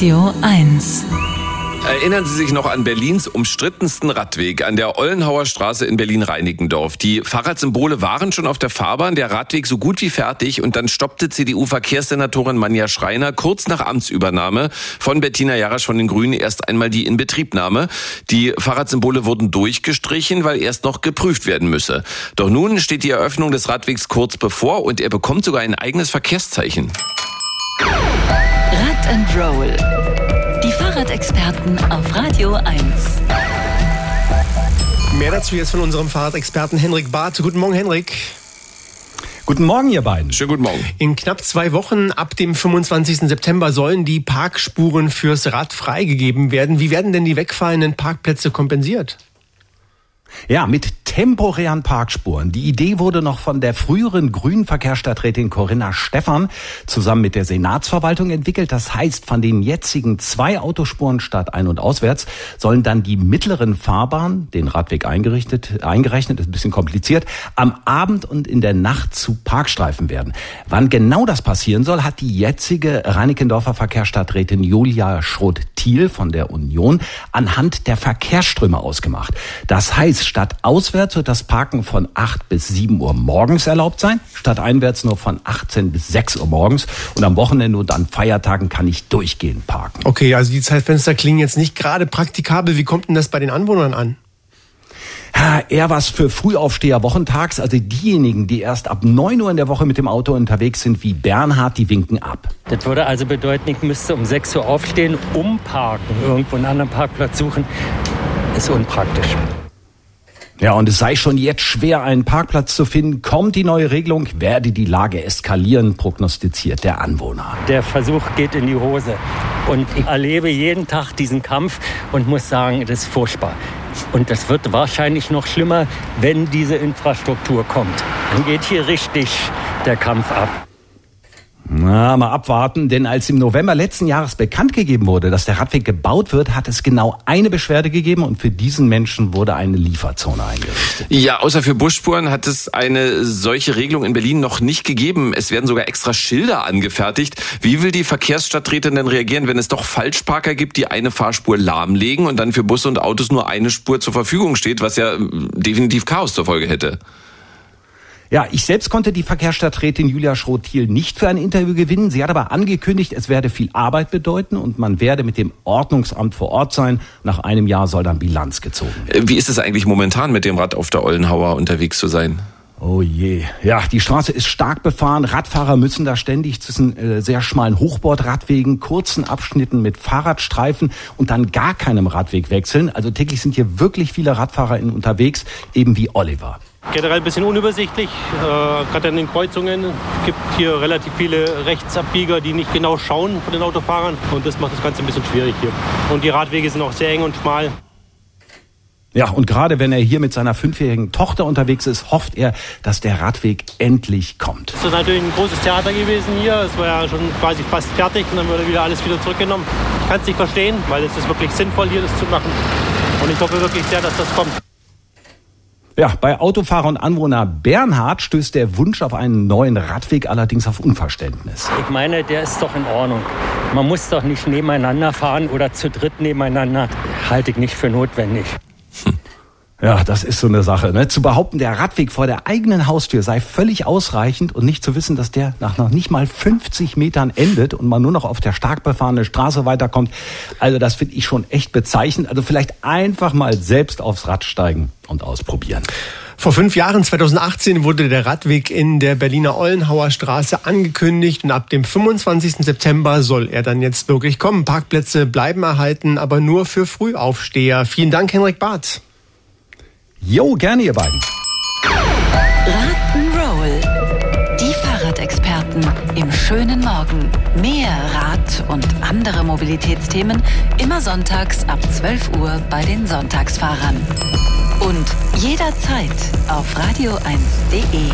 Radio 1. Erinnern Sie sich noch an Berlins umstrittensten Radweg an der Ollenhauer Straße in Berlin-Reinickendorf. Die Fahrradsymbole waren schon auf der Fahrbahn, der Radweg so gut wie fertig und dann stoppte CDU-Verkehrssenatorin Manja Schreiner kurz nach Amtsübernahme von Bettina Jarasch von den Grünen erst einmal die Inbetriebnahme. Die Fahrradsymbole wurden durchgestrichen, weil erst noch geprüft werden müsse. Doch nun steht die Eröffnung des Radwegs kurz bevor und er bekommt sogar ein eigenes Verkehrszeichen. And Roll. Die Fahrradexperten auf Radio 1. Mehr dazu jetzt von unserem Fahrradexperten Henrik Barth. Guten Morgen, Henrik. Guten Morgen, ihr beiden. Schönen guten Morgen. In knapp zwei Wochen ab dem 25. September sollen die Parkspuren fürs Rad freigegeben werden. Wie werden denn die wegfallenden Parkplätze kompensiert? Ja, mit temporären Parkspuren. Die Idee wurde noch von der früheren grünen Verkehrsstadträtin Corinna Stephan zusammen mit der Senatsverwaltung entwickelt. Das heißt, von den jetzigen zwei Autospuren statt ein- und auswärts sollen dann die mittleren Fahrbahnen, den Radweg eingerichtet, eingerechnet, ist ein bisschen kompliziert, am Abend und in der Nacht zu Parkstreifen werden. Wann genau das passieren soll, hat die jetzige Reinickendorfer Verkehrsstadträtin Julia Schroth-Thiel von der Union anhand der Verkehrsströme ausgemacht. Das heißt, statt auswärts wird das Parken von 8 bis 7 Uhr morgens erlaubt sein, statt einwärts nur von 18 bis 6 Uhr morgens. Und am Wochenende und an Feiertagen kann ich durchgehend parken. Okay, also die Zeitfenster klingen jetzt nicht gerade praktikabel. Wie kommt denn das bei den Anwohnern an? Ja, eher was für Frühaufsteher wochentags, also diejenigen, die erst ab 9 Uhr in der Woche mit dem Auto unterwegs sind, wie Bernhard, die winken ab. Das würde also bedeuten, ich müsste um 6 Uhr aufstehen, umparken, irgendwo einen anderen Parkplatz suchen. Ist unpraktisch. Ja, und es sei schon jetzt schwer, einen Parkplatz zu finden. Kommt die neue Regelung, werde die Lage eskalieren, prognostiziert der Anwohner. Der Versuch geht in die Hose. Und ich erlebe jeden Tag diesen Kampf und muss sagen, das ist furchtbar. Und das wird wahrscheinlich noch schlimmer, wenn diese Infrastruktur kommt. Dann geht hier richtig der Kampf ab. Na, mal abwarten, denn als im November letzten Jahres bekannt gegeben wurde, dass der Radweg gebaut wird, hat es genau eine Beschwerde gegeben und für diesen Menschen wurde eine Lieferzone eingerichtet. Ja, außer für Busspuren hat es eine solche Regelung in Berlin noch nicht gegeben. Es werden sogar extra Schilder angefertigt. Wie will die Verkehrsstadträtin denn reagieren, wenn es doch Falschparker gibt, die eine Fahrspur lahmlegen und dann für Busse und Autos nur eine Spur zur Verfügung steht, was ja definitiv Chaos zur Folge hätte? Ja, ich selbst konnte die Verkehrsstadträtin Julia Schroth-Thiel nicht für ein Interview gewinnen. Sie hat aber angekündigt, es werde viel Arbeit bedeuten und man werde mit dem Ordnungsamt vor Ort sein. Nach einem Jahr soll dann Bilanz gezogen werden. Wie ist es eigentlich momentan mit dem Rad auf der Ollenhauer unterwegs zu sein? Oh je. Ja, die Straße ist stark befahren. Radfahrer müssen da ständig zwischen äh, sehr schmalen Hochbordradwegen, kurzen Abschnitten mit Fahrradstreifen und dann gar keinem Radweg wechseln. Also täglich sind hier wirklich viele Radfahrer unterwegs, eben wie Oliver. Generell ein bisschen unübersichtlich, äh, gerade an den Kreuzungen. Es gibt hier relativ viele Rechtsabbieger, die nicht genau schauen von den Autofahrern und das macht das Ganze ein bisschen schwierig hier. Und die Radwege sind auch sehr eng und schmal. Ja, und gerade wenn er hier mit seiner fünfjährigen Tochter unterwegs ist, hofft er, dass der Radweg endlich kommt. Es ist natürlich ein großes Theater gewesen hier. Es war ja schon quasi fast fertig und dann wurde wieder alles wieder zurückgenommen. Ich kann es nicht verstehen, weil es ist wirklich sinnvoll, hier das zu machen. Und ich hoffe wirklich sehr, dass das kommt. Ja, bei Autofahrer und Anwohner Bernhard stößt der Wunsch auf einen neuen Radweg allerdings auf Unverständnis. Ich meine, der ist doch in Ordnung. Man muss doch nicht nebeneinander fahren oder zu dritt nebeneinander. Halte ich nicht für notwendig. Ja, das ist so eine Sache. Ne? Zu behaupten, der Radweg vor der eigenen Haustür sei völlig ausreichend und nicht zu wissen, dass der nach noch nicht mal 50 Metern endet und man nur noch auf der stark befahrenen Straße weiterkommt. Also das finde ich schon echt bezeichnend. Also vielleicht einfach mal selbst aufs Rad steigen und ausprobieren. Vor fünf Jahren, 2018, wurde der Radweg in der Berliner Ollenhauer Straße angekündigt und ab dem 25. September soll er dann jetzt wirklich kommen. Parkplätze bleiben erhalten, aber nur für Frühaufsteher. Vielen Dank, Henrik Barth. Jo, gerne ihr beiden. Rock'n'Roll. Die Fahrradexperten im schönen Morgen. Mehr Rad und andere Mobilitätsthemen immer sonntags ab 12 Uhr bei den Sonntagsfahrern. Und jederzeit auf radio1.de.